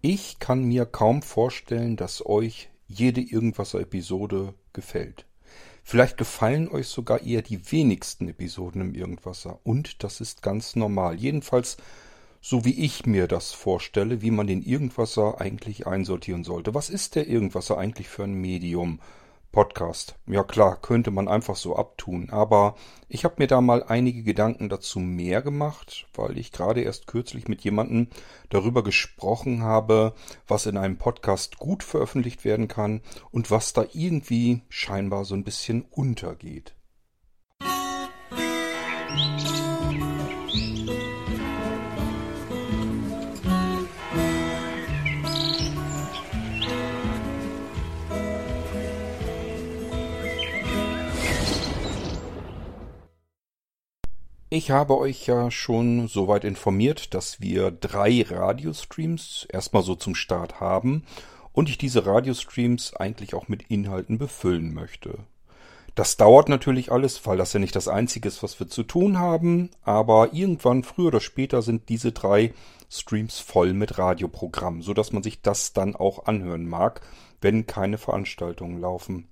Ich kann mir kaum vorstellen, dass euch jede Irgendwasser-Episode gefällt. Vielleicht gefallen euch sogar eher die wenigsten Episoden im Irgendwasser. Und das ist ganz normal. Jedenfalls so wie ich mir das vorstelle, wie man den Irgendwasser eigentlich einsortieren sollte. Was ist der Irgendwasser eigentlich für ein Medium? Podcast. Ja klar, könnte man einfach so abtun, aber ich habe mir da mal einige Gedanken dazu mehr gemacht, weil ich gerade erst kürzlich mit jemandem darüber gesprochen habe, was in einem Podcast gut veröffentlicht werden kann und was da irgendwie scheinbar so ein bisschen untergeht. Ich habe euch ja schon soweit informiert, dass wir drei Radiostreams erstmal so zum Start haben und ich diese Radiostreams eigentlich auch mit Inhalten befüllen möchte. Das dauert natürlich alles, weil das ja nicht das Einzige ist, was wir zu tun haben, aber irgendwann, früher oder später, sind diese drei Streams voll mit Radioprogrammen, so dass man sich das dann auch anhören mag, wenn keine Veranstaltungen laufen.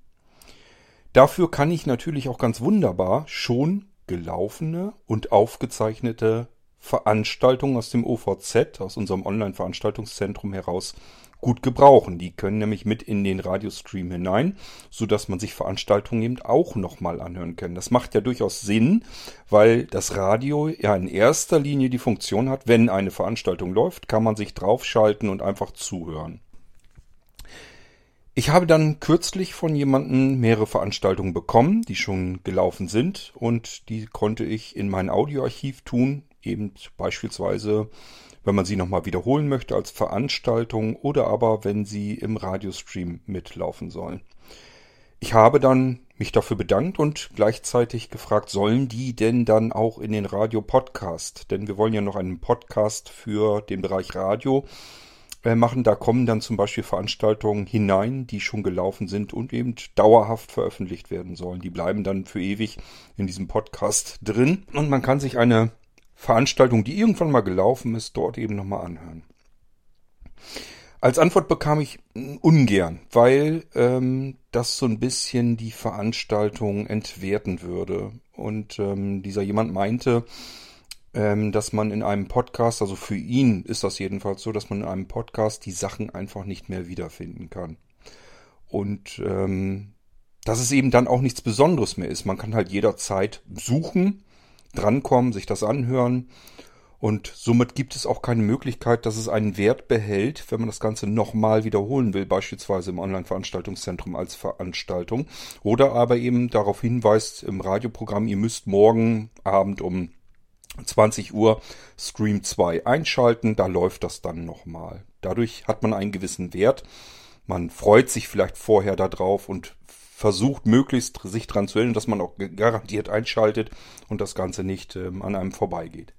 Dafür kann ich natürlich auch ganz wunderbar schon gelaufene und aufgezeichnete Veranstaltungen aus dem OVZ, aus unserem Online-Veranstaltungszentrum heraus, gut gebrauchen. Die können nämlich mit in den Radiostream hinein, so dass man sich Veranstaltungen eben auch nochmal anhören kann. Das macht ja durchaus Sinn, weil das Radio ja in erster Linie die Funktion hat, wenn eine Veranstaltung läuft, kann man sich draufschalten und einfach zuhören. Ich habe dann kürzlich von jemandem mehrere Veranstaltungen bekommen, die schon gelaufen sind und die konnte ich in mein Audioarchiv tun, eben beispielsweise, wenn man sie nochmal wiederholen möchte als Veranstaltung oder aber wenn sie im Radiostream mitlaufen sollen. Ich habe dann mich dafür bedankt und gleichzeitig gefragt, sollen die denn dann auch in den Radio-Podcast? Denn wir wollen ja noch einen Podcast für den Bereich Radio machen. Da kommen dann zum Beispiel Veranstaltungen hinein, die schon gelaufen sind und eben dauerhaft veröffentlicht werden sollen. Die bleiben dann für ewig in diesem Podcast drin und man kann sich eine Veranstaltung, die irgendwann mal gelaufen ist, dort eben nochmal anhören. Als Antwort bekam ich ungern, weil ähm, das so ein bisschen die Veranstaltung entwerten würde. Und ähm, dieser jemand meinte, dass man in einem Podcast, also für ihn ist das jedenfalls so, dass man in einem Podcast die Sachen einfach nicht mehr wiederfinden kann. Und ähm, dass es eben dann auch nichts Besonderes mehr ist. Man kann halt jederzeit suchen, drankommen, sich das anhören. Und somit gibt es auch keine Möglichkeit, dass es einen Wert behält, wenn man das Ganze nochmal wiederholen will, beispielsweise im Online-Veranstaltungszentrum als Veranstaltung. Oder aber eben darauf hinweist im Radioprogramm, ihr müsst morgen Abend um 20 Uhr Stream 2 einschalten, da läuft das dann nochmal. Dadurch hat man einen gewissen Wert. Man freut sich vielleicht vorher darauf und versucht möglichst sich dran zu erinnern, dass man auch garantiert einschaltet und das Ganze nicht ähm, an einem vorbeigeht.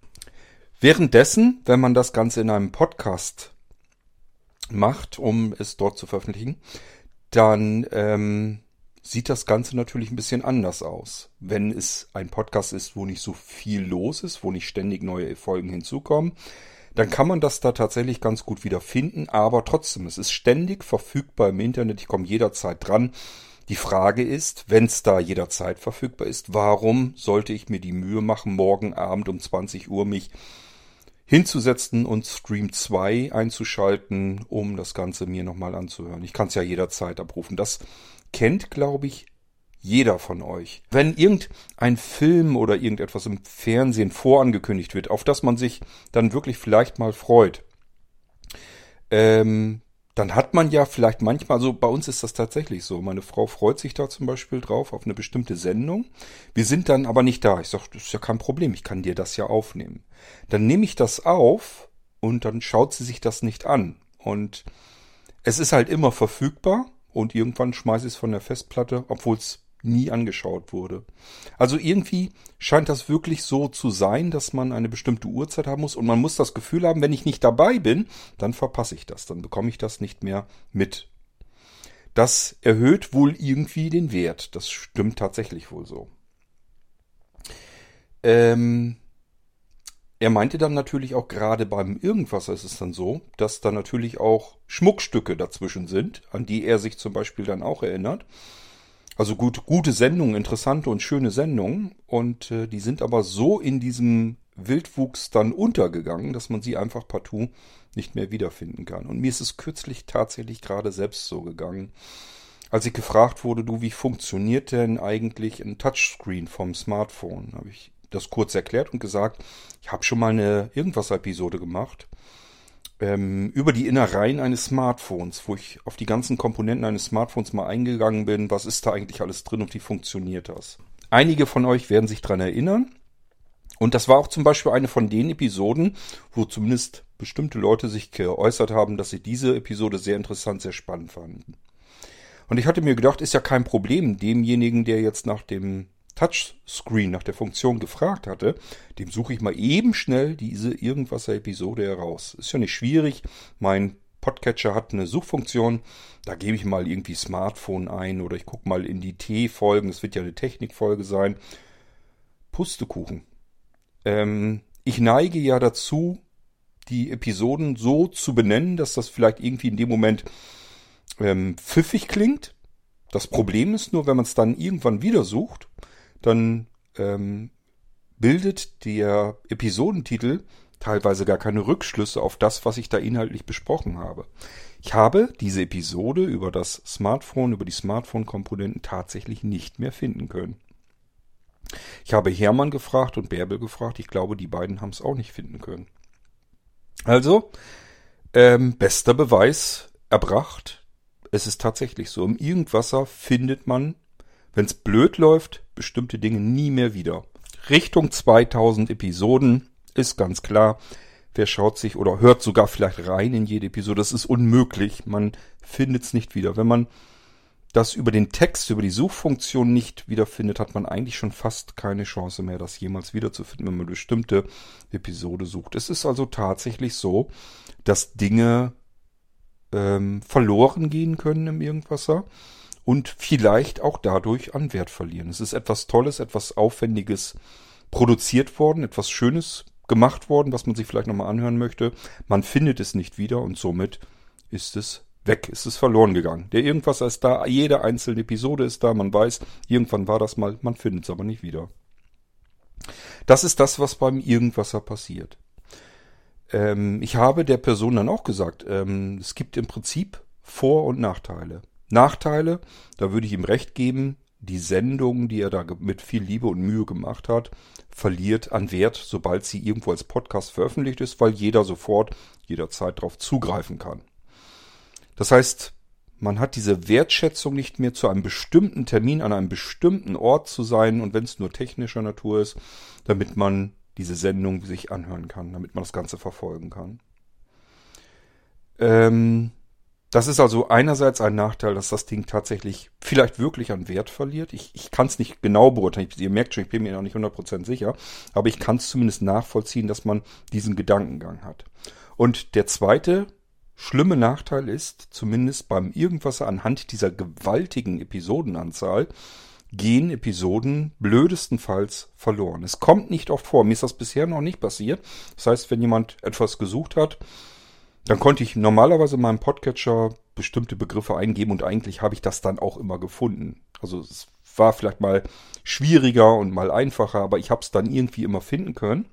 Währenddessen, wenn man das Ganze in einem Podcast macht, um es dort zu veröffentlichen, dann ähm, sieht das Ganze natürlich ein bisschen anders aus. Wenn es ein Podcast ist, wo nicht so viel los ist, wo nicht ständig neue Folgen hinzukommen, dann kann man das da tatsächlich ganz gut wieder finden, aber trotzdem, es ist ständig verfügbar im Internet, ich komme jederzeit dran. Die Frage ist, wenn es da jederzeit verfügbar ist, warum sollte ich mir die Mühe machen, morgen Abend um 20 Uhr mich hinzusetzen und Stream 2 einzuschalten, um das Ganze mir nochmal anzuhören. Ich kann es ja jederzeit abrufen. Das kennt, glaube ich, jeder von euch. Wenn irgendein Film oder irgendetwas im Fernsehen vorangekündigt wird, auf das man sich dann wirklich vielleicht mal freut, ähm, dann hat man ja vielleicht manchmal, also bei uns ist das tatsächlich so. Meine Frau freut sich da zum Beispiel drauf auf eine bestimmte Sendung. Wir sind dann aber nicht da. Ich sage, das ist ja kein Problem, ich kann dir das ja aufnehmen. Dann nehme ich das auf und dann schaut sie sich das nicht an. Und es ist halt immer verfügbar und irgendwann schmeiße ich es von der Festplatte, obwohl es nie angeschaut wurde. Also irgendwie scheint das wirklich so zu sein, dass man eine bestimmte Uhrzeit haben muss und man muss das Gefühl haben, wenn ich nicht dabei bin, dann verpasse ich das, dann bekomme ich das nicht mehr mit. Das erhöht wohl irgendwie den Wert. Das stimmt tatsächlich wohl so. Ähm, er meinte dann natürlich auch gerade beim Irgendwas ist es dann so, dass da natürlich auch Schmuckstücke dazwischen sind, an die er sich zum Beispiel dann auch erinnert. Also gut, gute Sendungen, interessante und schöne Sendungen. Und äh, die sind aber so in diesem Wildwuchs dann untergegangen, dass man sie einfach partout nicht mehr wiederfinden kann. Und mir ist es kürzlich tatsächlich gerade selbst so gegangen. Als ich gefragt wurde, du, wie funktioniert denn eigentlich ein Touchscreen vom Smartphone, habe ich das kurz erklärt und gesagt, ich habe schon mal eine Irgendwas-Episode gemacht ähm, über die Innereien eines Smartphones, wo ich auf die ganzen Komponenten eines Smartphones mal eingegangen bin, was ist da eigentlich alles drin und wie funktioniert das. Einige von euch werden sich dran erinnern. Und das war auch zum Beispiel eine von den Episoden, wo zumindest bestimmte Leute sich geäußert haben, dass sie diese Episode sehr interessant, sehr spannend fanden. Und ich hatte mir gedacht, ist ja kein Problem, demjenigen, der jetzt nach dem Touchscreen nach der Funktion gefragt hatte, dem suche ich mal eben schnell diese Irgendwas-Episode heraus. Ist ja nicht schwierig. Mein Podcatcher hat eine Suchfunktion. Da gebe ich mal irgendwie Smartphone ein oder ich gucke mal in die T-Folgen. Es wird ja eine Technikfolge sein. Pustekuchen. Ähm, ich neige ja dazu, die Episoden so zu benennen, dass das vielleicht irgendwie in dem Moment ähm, pfiffig klingt. Das Problem ist nur, wenn man es dann irgendwann wieder sucht, dann ähm, bildet der Episodentitel teilweise gar keine Rückschlüsse auf das, was ich da inhaltlich besprochen habe. Ich habe diese Episode über das Smartphone, über die Smartphone-Komponenten tatsächlich nicht mehr finden können. Ich habe Hermann gefragt und Bärbel gefragt. Ich glaube, die beiden haben es auch nicht finden können. Also, ähm, bester Beweis erbracht. Es ist tatsächlich so. Im Irgendwasser findet man wenn es blöd läuft, bestimmte Dinge nie mehr wieder. Richtung 2000 Episoden ist ganz klar. Wer schaut sich oder hört sogar vielleicht rein in jede Episode? Das ist unmöglich. Man findet es nicht wieder. Wenn man das über den Text, über die Suchfunktion nicht wiederfindet, hat man eigentlich schon fast keine Chance mehr, das jemals wiederzufinden, wenn man eine bestimmte Episode sucht. Es ist also tatsächlich so, dass Dinge ähm, verloren gehen können im Irgendwasser und vielleicht auch dadurch an Wert verlieren. Es ist etwas Tolles, etwas Aufwendiges produziert worden, etwas Schönes gemacht worden, was man sich vielleicht nochmal anhören möchte. Man findet es nicht wieder und somit ist es weg, ist es verloren gegangen. Der Irgendwas ist da, jede einzelne Episode ist da, man weiß, irgendwann war das mal, man findet es aber nicht wieder. Das ist das, was beim Irgendwasser passiert. Ähm, ich habe der Person dann auch gesagt, ähm, es gibt im Prinzip Vor- und Nachteile. Nachteile, da würde ich ihm recht geben, die Sendung, die er da mit viel Liebe und Mühe gemacht hat, verliert an Wert, sobald sie irgendwo als Podcast veröffentlicht ist, weil jeder sofort jederzeit darauf zugreifen kann. Das heißt, man hat diese Wertschätzung nicht mehr zu einem bestimmten Termin an einem bestimmten Ort zu sein und wenn es nur technischer Natur ist, damit man diese Sendung sich anhören kann, damit man das Ganze verfolgen kann. Ähm, das ist also einerseits ein Nachteil, dass das Ding tatsächlich vielleicht wirklich an Wert verliert. Ich, ich kann es nicht genau beurteilen. ihr merkt schon, ich bin mir noch nicht 100% sicher. Aber ich kann es zumindest nachvollziehen, dass man diesen Gedankengang hat. Und der zweite schlimme Nachteil ist, zumindest beim Irgendwas anhand dieser gewaltigen Episodenanzahl, gehen Episoden blödestenfalls verloren. Es kommt nicht oft vor. Mir ist das bisher noch nicht passiert. Das heißt, wenn jemand etwas gesucht hat, dann konnte ich normalerweise in meinem Podcatcher bestimmte Begriffe eingeben und eigentlich habe ich das dann auch immer gefunden. Also es war vielleicht mal schwieriger und mal einfacher, aber ich habe es dann irgendwie immer finden können.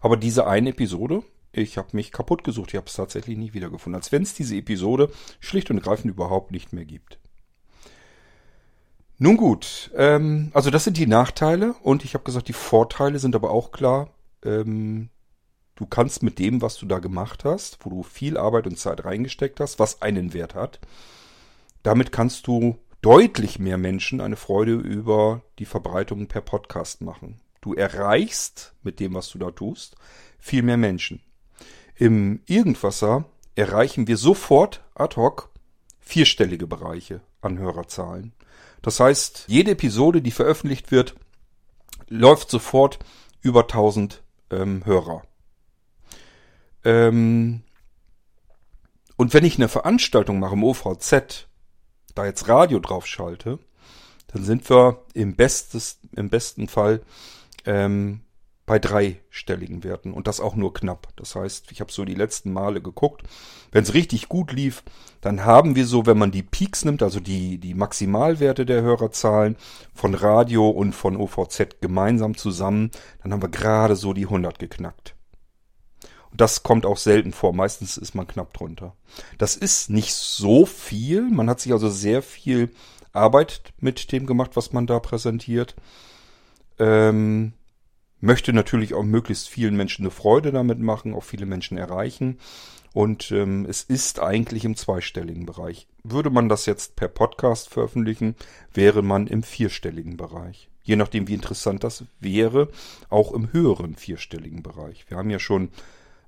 Aber diese eine Episode, ich habe mich kaputt gesucht, ich habe es tatsächlich nie wiedergefunden. Als wenn es diese Episode schlicht und ergreifend überhaupt nicht mehr gibt. Nun gut, ähm, also das sind die Nachteile und ich habe gesagt, die Vorteile sind aber auch klar. Ähm, Du kannst mit dem, was du da gemacht hast, wo du viel Arbeit und Zeit reingesteckt hast, was einen Wert hat, damit kannst du deutlich mehr Menschen eine Freude über die Verbreitung per Podcast machen. Du erreichst mit dem, was du da tust, viel mehr Menschen. Im Irgendwasser erreichen wir sofort ad hoc vierstellige Bereiche an Hörerzahlen. Das heißt, jede Episode, die veröffentlicht wird, läuft sofort über 1000 ähm, Hörer. Ähm, und wenn ich eine Veranstaltung mache im OVZ, da jetzt Radio drauf schalte, dann sind wir im, Bestes, im besten Fall ähm, bei dreistelligen Werten und das auch nur knapp. Das heißt, ich habe so die letzten Male geguckt. Wenn es richtig gut lief, dann haben wir so, wenn man die Peaks nimmt, also die, die Maximalwerte der Hörerzahlen von Radio und von OVZ gemeinsam zusammen, dann haben wir gerade so die 100 geknackt. Das kommt auch selten vor. Meistens ist man knapp drunter. Das ist nicht so viel. Man hat sich also sehr viel Arbeit mit dem gemacht, was man da präsentiert. Ähm, möchte natürlich auch möglichst vielen Menschen eine Freude damit machen, auch viele Menschen erreichen. Und ähm, es ist eigentlich im zweistelligen Bereich. Würde man das jetzt per Podcast veröffentlichen, wäre man im vierstelligen Bereich. Je nachdem, wie interessant das wäre, auch im höheren vierstelligen Bereich. Wir haben ja schon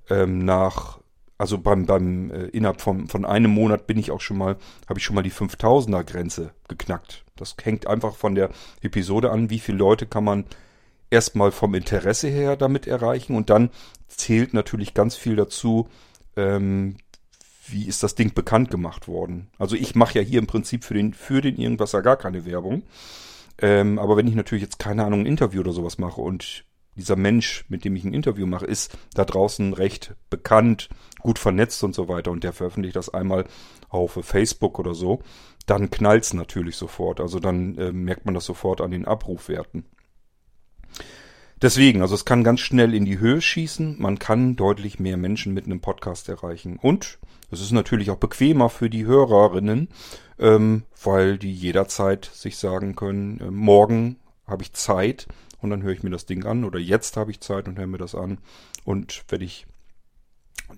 ähm, nach, also beim, beim äh, innerhalb von, von einem Monat bin ich auch schon mal, habe ich schon mal die 5000er Grenze geknackt. Das hängt einfach von der Episode an, wie viele Leute kann man erstmal vom Interesse her damit erreichen und dann zählt natürlich ganz viel dazu, ähm, wie ist das Ding bekannt gemacht worden. Also ich mache ja hier im Prinzip für den, für den Irgendwasser gar keine Werbung. Ähm, aber wenn ich natürlich jetzt keine Ahnung, ein Interview oder sowas mache und dieser Mensch, mit dem ich ein Interview mache, ist da draußen recht bekannt, gut vernetzt und so weiter und der veröffentlicht das einmal auf Facebook oder so, dann knallt's natürlich sofort. Also dann äh, merkt man das sofort an den Abrufwerten. Deswegen, also es kann ganz schnell in die Höhe schießen. Man kann deutlich mehr Menschen mit einem Podcast erreichen. Und es ist natürlich auch bequemer für die Hörerinnen, ähm, weil die jederzeit sich sagen können, äh, morgen habe ich Zeit und dann höre ich mir das Ding an. Oder jetzt habe ich Zeit und höre mir das an. Und wenn ich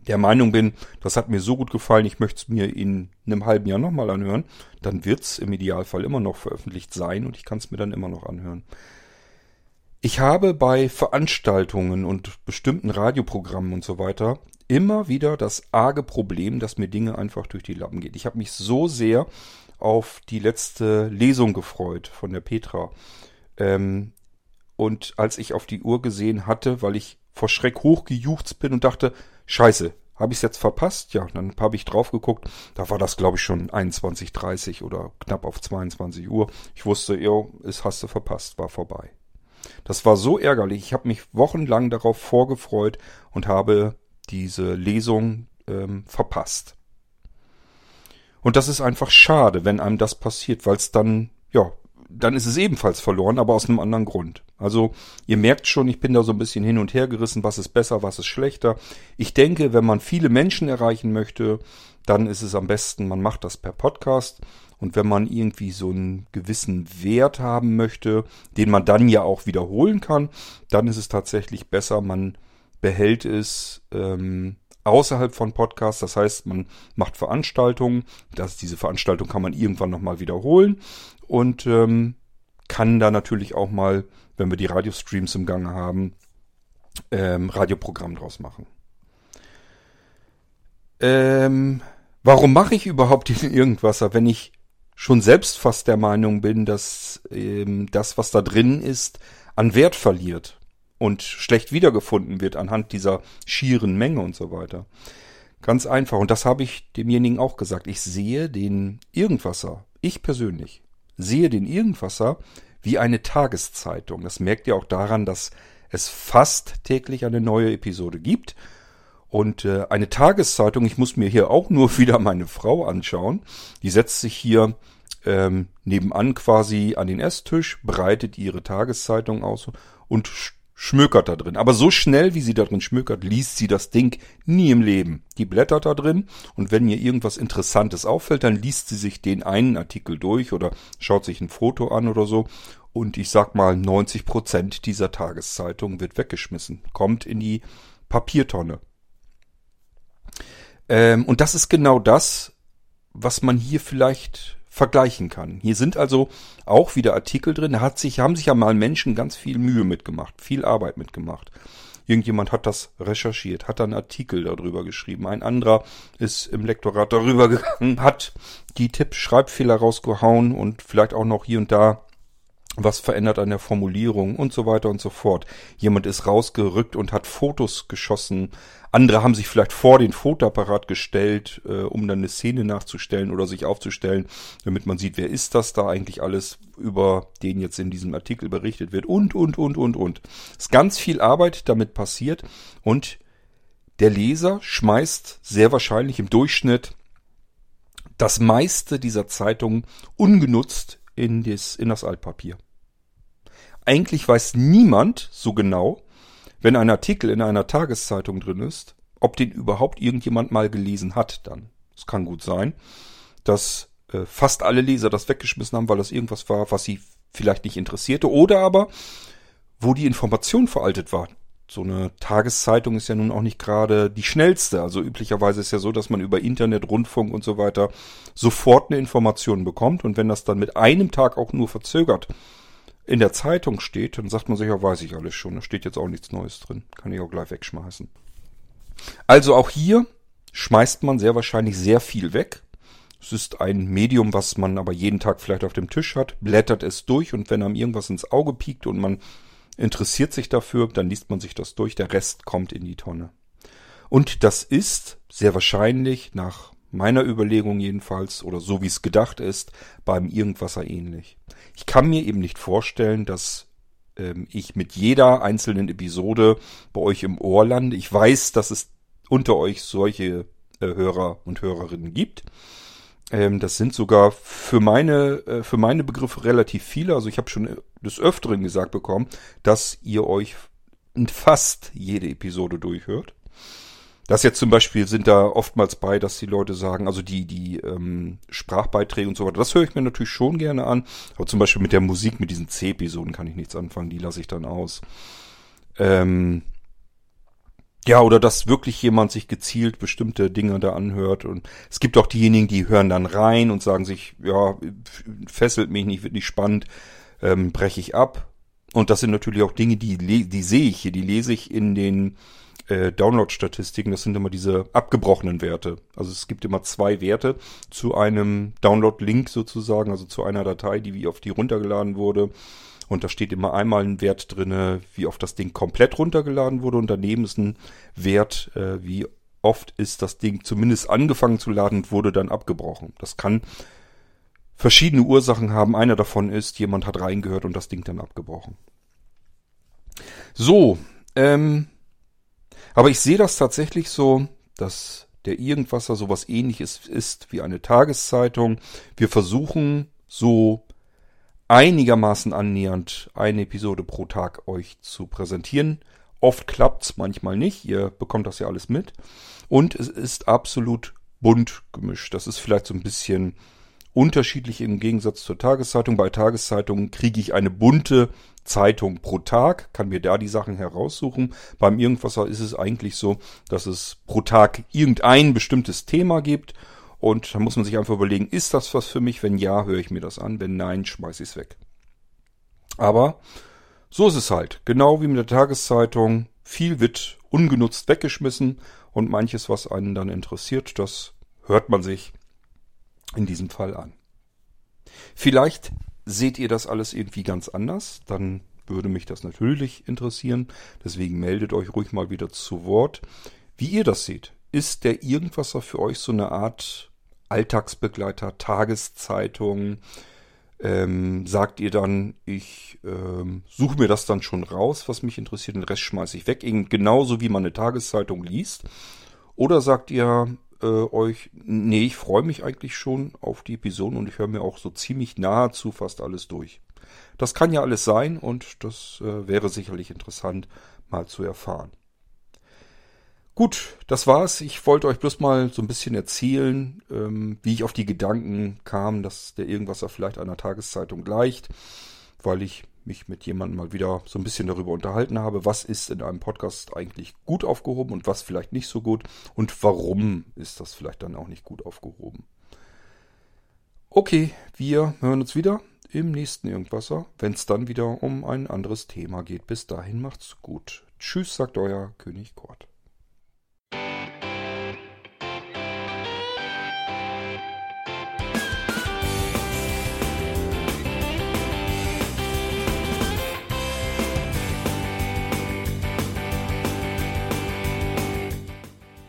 der Meinung bin, das hat mir so gut gefallen, ich möchte es mir in einem halben Jahr nochmal anhören, dann wird es im Idealfall immer noch veröffentlicht sein und ich kann es mir dann immer noch anhören. Ich habe bei Veranstaltungen und bestimmten Radioprogrammen und so weiter immer wieder das arge Problem, dass mir Dinge einfach durch die Lappen geht. Ich habe mich so sehr auf die letzte Lesung gefreut von der Petra. Ähm, und als ich auf die Uhr gesehen hatte, weil ich vor Schreck hochgejuchzt bin und dachte, scheiße, habe ich es jetzt verpasst? Ja, dann habe ich drauf geguckt. Da war das, glaube ich, schon 21.30 oder knapp auf 22 Uhr. Ich wusste, jo, es hast du verpasst, war vorbei. Das war so ärgerlich. Ich habe mich wochenlang darauf vorgefreut und habe diese Lesung ähm, verpasst. Und das ist einfach schade, wenn einem das passiert, weil es dann, ja, dann ist es ebenfalls verloren, aber aus einem anderen Grund. Also ihr merkt schon, ich bin da so ein bisschen hin und her gerissen, was ist besser, was ist schlechter. Ich denke, wenn man viele Menschen erreichen möchte, dann ist es am besten, man macht das per Podcast. Und wenn man irgendwie so einen gewissen Wert haben möchte, den man dann ja auch wiederholen kann, dann ist es tatsächlich besser, man behält es ähm, außerhalb von Podcasts. Das heißt, man macht Veranstaltungen. Das, diese Veranstaltung kann man irgendwann nochmal wiederholen und ähm, kann da natürlich auch mal, wenn wir die Radiostreams im Gange haben, ähm, Radioprogramm draus machen. Ähm, warum mache ich überhaupt diesen Irgendwasser, wenn ich schon selbst fast der Meinung bin, dass ähm, das, was da drin ist, an Wert verliert und schlecht wiedergefunden wird anhand dieser schieren Menge und so weiter. Ganz einfach. Und das habe ich demjenigen auch gesagt. Ich sehe den Irgendwasser, ich persönlich, sehe den Irgendwasser wie eine Tageszeitung. Das merkt ihr auch daran, dass es fast täglich eine neue Episode gibt. Und äh, eine Tageszeitung, ich muss mir hier auch nur wieder meine Frau anschauen, die setzt sich hier ähm, nebenan quasi an den Esstisch, breitet ihre Tageszeitung aus und schmökert da drin. Aber so schnell, wie sie da drin schmökert, liest sie das Ding nie im Leben. Die blättert da drin und wenn ihr irgendwas Interessantes auffällt, dann liest sie sich den einen Artikel durch oder schaut sich ein Foto an oder so. Und ich sag mal, 90 Prozent dieser Tageszeitung wird weggeschmissen, kommt in die Papiertonne. Ähm, und das ist genau das, was man hier vielleicht vergleichen kann. Hier sind also auch wieder Artikel drin. Da hat sich, haben sich ja mal Menschen ganz viel Mühe mitgemacht, viel Arbeit mitgemacht. Irgendjemand hat das recherchiert, hat einen Artikel darüber geschrieben. Ein anderer ist im Lektorat darüber gegangen, hat die Tipp-Schreibfehler rausgehauen und vielleicht auch noch hier und da was verändert an der Formulierung und so weiter und so fort. Jemand ist rausgerückt und hat Fotos geschossen. Andere haben sich vielleicht vor den Fotoapparat gestellt, äh, um dann eine Szene nachzustellen oder sich aufzustellen, damit man sieht, wer ist das da eigentlich alles, über den jetzt in diesem Artikel berichtet wird und, und, und, und, und. Es ist ganz viel Arbeit damit passiert und der Leser schmeißt sehr wahrscheinlich im Durchschnitt das meiste dieser Zeitung ungenutzt in das, in das Altpapier eigentlich weiß niemand so genau, wenn ein Artikel in einer Tageszeitung drin ist, ob den überhaupt irgendjemand mal gelesen hat dann. Es kann gut sein, dass äh, fast alle Leser das weggeschmissen haben, weil das irgendwas war, was sie vielleicht nicht interessierte oder aber wo die Information veraltet war. So eine Tageszeitung ist ja nun auch nicht gerade die schnellste. Also üblicherweise ist ja so, dass man über Internet, Rundfunk und so weiter sofort eine Information bekommt und wenn das dann mit einem Tag auch nur verzögert in der Zeitung steht, dann sagt man sich, ja, weiß ich alles schon. Da steht jetzt auch nichts Neues drin. Kann ich auch gleich wegschmeißen. Also auch hier schmeißt man sehr wahrscheinlich sehr viel weg. Es ist ein Medium, was man aber jeden Tag vielleicht auf dem Tisch hat, blättert es durch und wenn einem irgendwas ins Auge piekt und man interessiert sich dafür, dann liest man sich das durch, der Rest kommt in die Tonne. Und das ist sehr wahrscheinlich nach meiner Überlegung jedenfalls, oder so wie es gedacht ist, beim Irgendwasser ähnlich. Ich kann mir eben nicht vorstellen, dass ähm, ich mit jeder einzelnen Episode bei euch im Ohr lande. Ich weiß, dass es unter euch solche äh, Hörer und Hörerinnen gibt. Ähm, das sind sogar für meine, äh, für meine Begriffe relativ viele. Also ich habe schon des Öfteren gesagt bekommen, dass ihr euch fast jede Episode durchhört. Das jetzt zum Beispiel sind da oftmals bei, dass die Leute sagen, also die, die ähm, Sprachbeiträge und so weiter, das höre ich mir natürlich schon gerne an. Aber zum Beispiel mit der Musik, mit diesen C-Episoden kann ich nichts anfangen, die lasse ich dann aus. Ähm, ja, oder dass wirklich jemand sich gezielt bestimmte Dinge da anhört. Und es gibt auch diejenigen, die hören dann rein und sagen sich, ja, fesselt mich nicht, wird nicht spannend, ähm, breche ich ab. Und das sind natürlich auch Dinge, die, die sehe ich hier, die lese ich in den äh, Download-Statistiken, das sind immer diese abgebrochenen Werte. Also es gibt immer zwei Werte zu einem Download-Link sozusagen, also zu einer Datei, die wie oft die runtergeladen wurde. Und da steht immer einmal ein Wert drinne, wie oft das Ding komplett runtergeladen wurde und daneben ist ein Wert, äh, wie oft ist das Ding zumindest angefangen zu laden und wurde dann abgebrochen. Das kann verschiedene Ursachen haben. Einer davon ist, jemand hat reingehört und das Ding dann abgebrochen. So, ähm, aber ich sehe das tatsächlich so, dass der Irgendwasser sowas ähnliches ist wie eine Tageszeitung. Wir versuchen so einigermaßen annähernd eine Episode pro Tag euch zu präsentieren. Oft klappt's, manchmal nicht. Ihr bekommt das ja alles mit. Und es ist absolut bunt gemischt. Das ist vielleicht so ein bisschen unterschiedlich im Gegensatz zur Tageszeitung. Bei Tageszeitungen kriege ich eine bunte Zeitung pro Tag, kann mir da die Sachen heraussuchen. Beim Irgendwasser ist es eigentlich so, dass es pro Tag irgendein bestimmtes Thema gibt. Und da muss man sich einfach überlegen, ist das was für mich? Wenn ja, höre ich mir das an. Wenn nein, schmeiße ich es weg. Aber so ist es halt. Genau wie mit der Tageszeitung. Viel wird ungenutzt weggeschmissen und manches, was einen dann interessiert, das hört man sich in diesem Fall an. Vielleicht seht ihr das alles irgendwie ganz anders, dann würde mich das natürlich interessieren. Deswegen meldet euch ruhig mal wieder zu Wort, wie ihr das seht. Ist der Irgendwasser für euch so eine Art Alltagsbegleiter, Tageszeitung? Ähm, sagt ihr dann, ich ähm, suche mir das dann schon raus, was mich interessiert, den Rest schmeiße ich weg, genauso wie man eine Tageszeitung liest? Oder sagt ihr, äh, euch, nee, ich freue mich eigentlich schon auf die Episoden und ich höre mir auch so ziemlich nahezu fast alles durch. Das kann ja alles sein und das äh, wäre sicherlich interessant mal zu erfahren. Gut, das war's. Ich wollte euch bloß mal so ein bisschen erzählen, ähm, wie ich auf die Gedanken kam, dass der Irgendwasser vielleicht einer Tageszeitung gleicht, weil ich mich mit jemandem mal wieder so ein bisschen darüber unterhalten habe, was ist in einem Podcast eigentlich gut aufgehoben und was vielleicht nicht so gut und warum ist das vielleicht dann auch nicht gut aufgehoben. Okay, wir hören uns wieder im nächsten Irgendwasser, wenn es dann wieder um ein anderes Thema geht. Bis dahin macht's gut. Tschüss, sagt euer König Kort.